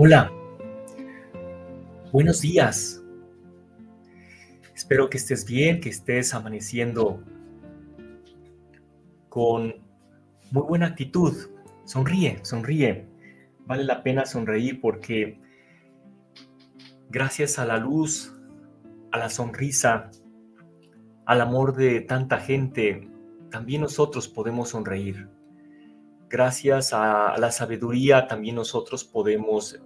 Hola, buenos días. Espero que estés bien, que estés amaneciendo con muy buena actitud. Sonríe, sonríe. Vale la pena sonreír porque gracias a la luz, a la sonrisa, al amor de tanta gente, también nosotros podemos sonreír. Gracias a la sabiduría también nosotros podemos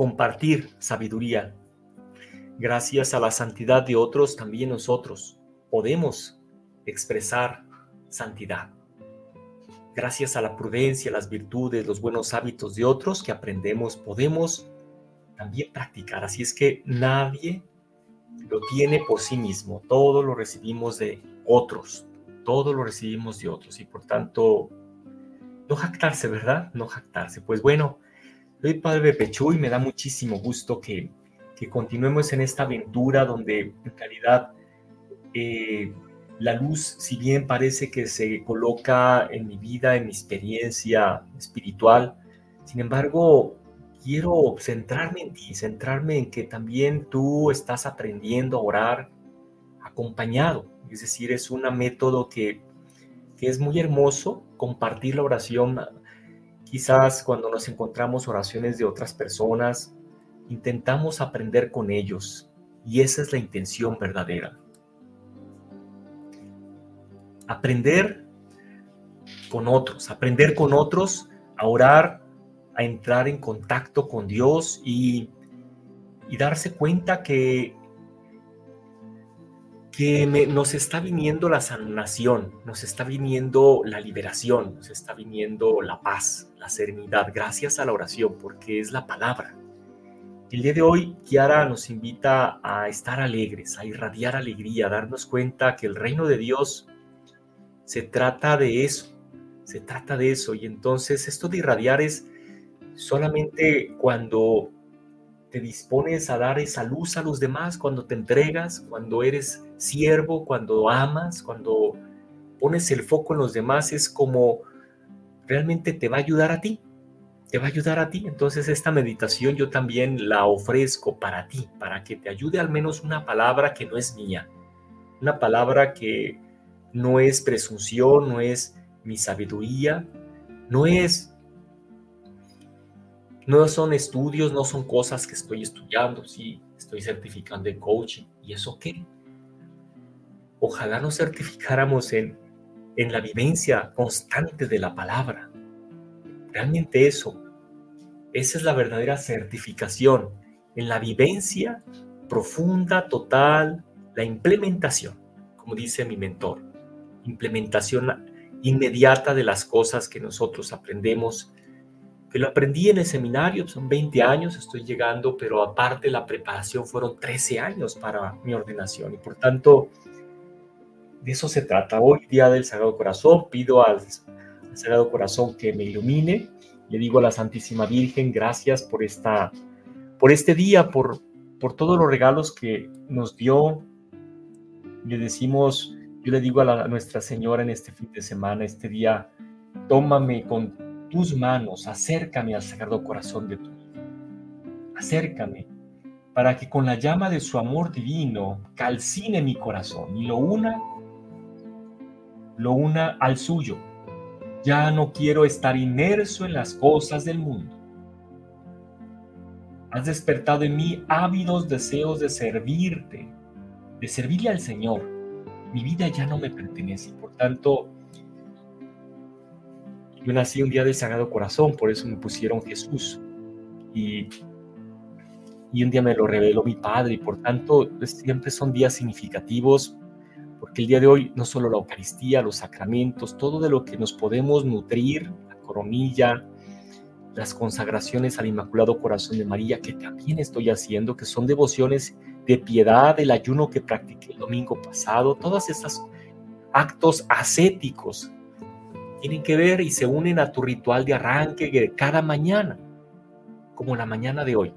compartir sabiduría. Gracias a la santidad de otros, también nosotros podemos expresar santidad. Gracias a la prudencia, las virtudes, los buenos hábitos de otros que aprendemos, podemos también practicar. Así es que nadie lo tiene por sí mismo, todo lo recibimos de otros, todo lo recibimos de otros y por tanto, no jactarse, ¿verdad? No jactarse. Pues bueno, soy Padre Pechú y me da muchísimo gusto que, continuemos en esta aventura donde en realidad eh, la luz, si bien parece que se coloca en mi vida, en mi experiencia espiritual, sin embargo, quiero centrarme en ti, centrarme en que también tú estás aprendiendo a orar acompañado. Es decir, es un método que, que es muy hermoso compartir la oración Quizás cuando nos encontramos oraciones de otras personas, intentamos aprender con ellos y esa es la intención verdadera. Aprender con otros, aprender con otros a orar, a entrar en contacto con Dios y, y darse cuenta que que nos está viniendo la sanación, nos está viniendo la liberación, nos está viniendo la paz, la serenidad, gracias a la oración, porque es la palabra. El día de hoy, Kiara nos invita a estar alegres, a irradiar alegría, a darnos cuenta que el reino de Dios se trata de eso, se trata de eso. Y entonces esto de irradiar es solamente cuando te dispones a dar esa luz a los demás, cuando te entregas, cuando eres siervo, cuando amas, cuando pones el foco en los demás, es como realmente te va a ayudar a ti, te va a ayudar a ti. Entonces esta meditación yo también la ofrezco para ti, para que te ayude al menos una palabra que no es mía, una palabra que no es presunción, no es mi sabiduría, no es no son estudios, no son cosas que estoy estudiando, sí, estoy certificando en coaching. ¿Y eso qué? Ojalá nos certificáramos en, en la vivencia constante de la palabra. Realmente eso, esa es la verdadera certificación, en la vivencia profunda, total, la implementación, como dice mi mentor, implementación inmediata de las cosas que nosotros aprendemos que lo aprendí en el seminario, son 20 años, estoy llegando, pero aparte la preparación fueron 13 años para mi ordenación y por tanto de eso se trata. Hoy, día del Sagrado Corazón, pido al, Sagrado Corazón que me ilumine. Le digo a la Santísima Virgen, gracias por, esta, por este día, por, por todos los regalos que nos dio. Le decimos, yo le digo a, la, a Nuestra Señora en este fin de semana, este día, tómame con tus manos, acércame al Sagrado Corazón de tu Hijo. Acércame para que con la llama de su amor divino calcine mi corazón y lo una, lo una al suyo. Ya no quiero estar inmerso en las cosas del mundo. Has despertado en mí ávidos deseos de servirte, de servirle al Señor. Mi vida ya no me pertenece, por tanto, yo nací un día del Sagrado Corazón, por eso me pusieron Jesús. Y y un día me lo reveló mi padre y por tanto siempre son días significativos porque el día de hoy no solo la Eucaristía, los sacramentos, todo de lo que nos podemos nutrir, la coronilla, las consagraciones al Inmaculado Corazón de María, que también estoy haciendo, que son devociones de piedad, el ayuno que practiqué el domingo pasado, todas estos actos ascéticos tienen que ver y se unen a tu ritual de arranque cada mañana, como la mañana de hoy.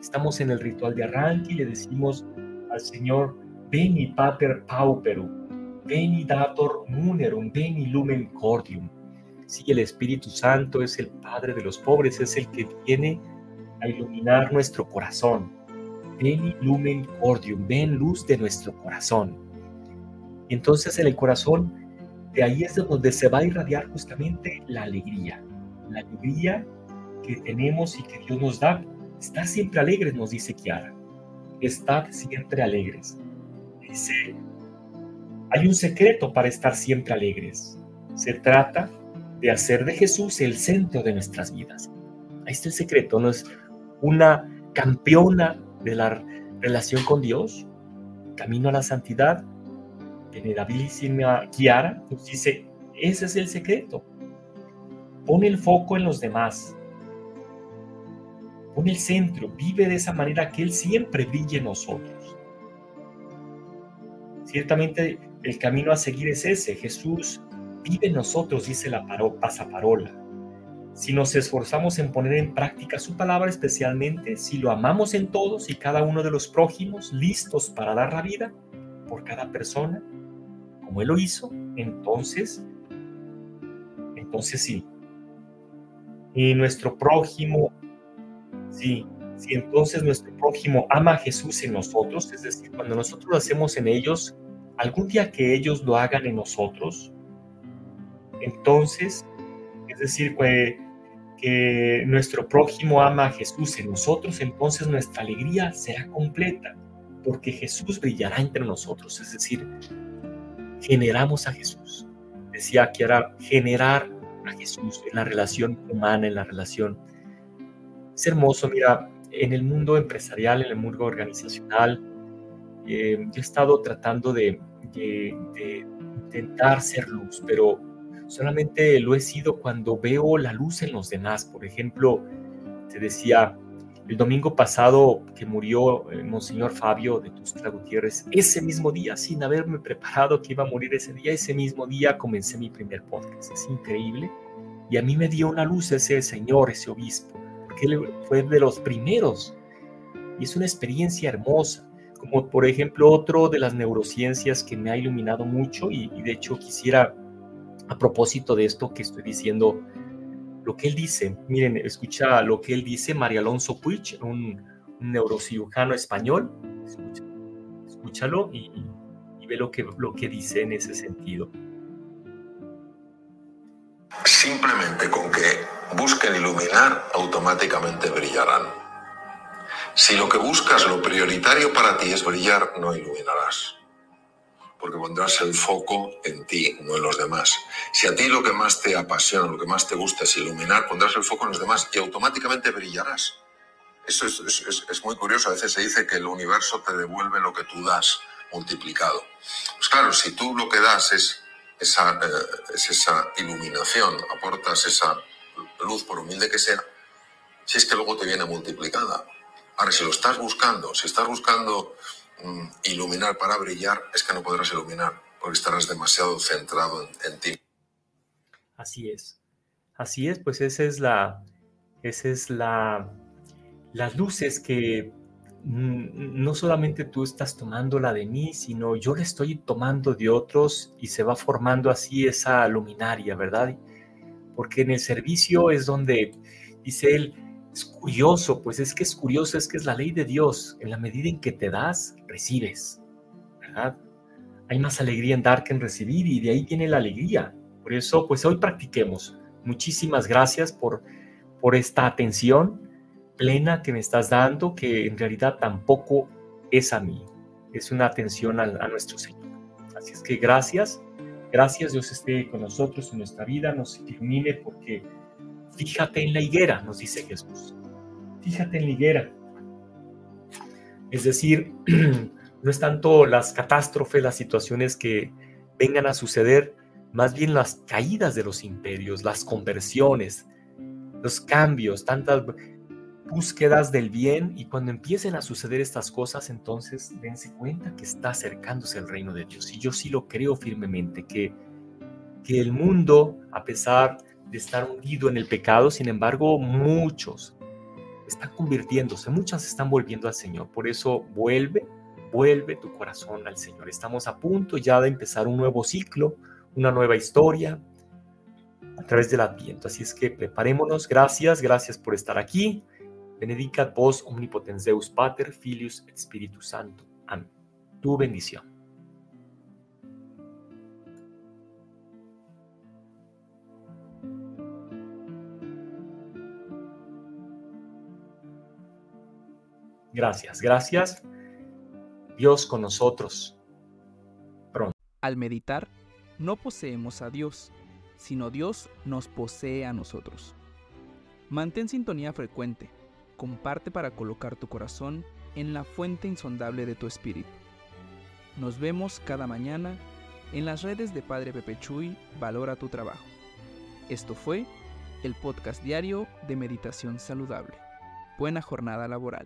Estamos en el ritual de arranque y le decimos al Señor, Veni Pater Pauperum, Veni Dator Munerum, Veni Lumen Cordium. Sí, el Espíritu Santo es el Padre de los pobres, es el que viene a iluminar nuestro corazón. Veni Lumen Cordium, ven luz de nuestro corazón. Entonces en el corazón, de ahí es donde se va a irradiar justamente la alegría. La alegría que tenemos y que Dios nos da. Estar siempre alegres, nos dice Kiara. Estar siempre alegres. Dice, hay un secreto para estar siempre alegres. Se trata de hacer de Jesús el centro de nuestras vidas. Ahí está el secreto, no es una campeona de la relación con Dios, camino a la santidad, venerabilísima Kiara, nos dice, ese es el secreto. Pone el foco en los demás. Pone el centro, vive de esa manera que Él siempre brille en nosotros. Ciertamente el camino a seguir es ese. Jesús vive en nosotros, dice la pasaparola. Si nos esforzamos en poner en práctica su palabra, especialmente si lo amamos en todos y cada uno de los prójimos, listos para dar la vida por cada persona, Él lo hizo, entonces, entonces sí. Y nuestro prójimo, sí, si entonces nuestro prójimo ama a Jesús en nosotros, es decir, cuando nosotros lo hacemos en ellos, algún día que ellos lo hagan en nosotros, entonces, es decir, que nuestro prójimo ama a Jesús en nosotros, entonces nuestra alegría será completa, porque Jesús brillará entre nosotros, es decir, generamos a Jesús. Decía que era generar a Jesús en la relación humana, en la relación. Es hermoso, mira, en el mundo empresarial, en el mundo organizacional, eh, yo he estado tratando de, intentar ser luz, pero solamente lo he sido cuando veo la luz en los demás. Por ejemplo, te decía, el domingo pasado que murió el Monseñor Fabio de Tustra Gutiérrez, ese mismo día, sin haberme preparado que iba a morir ese día, ese mismo día comencé mi primer podcast. Es increíble. Y a mí me dio una luz ese señor, ese obispo porque él fue de los primeros. Y es una experiencia hermosa, como por ejemplo otro de las neurociencias que me ha iluminado mucho y, de hecho quisiera, a propósito de esto que estoy diciendo, lo que él dice, miren, escucha lo que él dice, María Alonso Puig, un, neurocirujano español, escúchalo y, y, ve lo que, lo que dice en ese sentido. Simplemente con que busquen iluminar, automáticamente brillarán. Si lo que buscas, lo prioritario para ti es brillar, no iluminarás. Porque pondrás el foco en ti, no en los demás. Si a ti lo que más te apasiona, lo que más te gusta es iluminar, pondrás el foco en los demás y automáticamente brillarás. Eso es, muy curioso. A veces se dice que el universo te devuelve lo que tú das multiplicado. Pues claro, si tú lo que das es esa, eh, iluminación, aportas esa luz, por humilde que sea, si es que luego te viene multiplicada. Ahora, si lo estás buscando, si estás buscando mm, iluminar para brillar, es que no podrás iluminar, porque estarás demasiado centrado en, ti. Así es. Así es, pues esa es la, esa es la, las luces que no solamente tú estás tomando la de mí, sino yo la estoy tomando de otros y se va formando así esa luminaria, ¿verdad? porque en el servicio es donde, dice él, es curioso, pues es que es curioso, es que es la ley de Dios, en la medida en que te das, recibes, ¿verdad? Hay más alegría en dar que en recibir y de ahí viene la alegría. Por eso, pues hoy practiquemos. Muchísimas gracias por, por esta atención plena que me estás dando, que en realidad tampoco es a mí, es una atención a, a nuestro Señor. Así es que gracias Gracias Dios esté con nosotros en nuestra vida, nos ilumine porque fíjate en la higuera, nos dice Jesús. Fíjate en la higuera. Es decir, no es tanto las catástrofes, las situaciones que vengan a suceder, más bien las caídas de los imperios, las conversiones, los cambios, tantas búsquedas del bien y cuando empiecen a suceder estas cosas, entonces dense cuenta que está acercándose el reino de Dios. Y yo sí lo creo firmemente, que, que el mundo, a pesar de estar hundido en el pecado, sin embargo, muchos están convirtiéndose, muchas están volviendo al Señor. Por eso vuelve, vuelve tu corazón al Señor. Estamos a punto ya de empezar un nuevo ciclo, una nueva historia a través del Adviento. Así es que preparémonos. Gracias, gracias por estar aquí. Benedicat vos omnipotens Deus Pater, Filius et Spiritus Santo. Amén. Tu bendición. Gracias, gracias. Dios con nosotros. Pronto. Al meditar, no poseemos a Dios, sino Dios nos posee a nosotros. Mantén sintonía frecuente. Comparte para colocar tu corazón en la fuente insondable de tu espíritu. Nos vemos cada mañana en las redes de Padre Pepe Chuy, Valora tu trabajo. Esto fue el podcast diario de Meditación Saludable. Buena jornada laboral.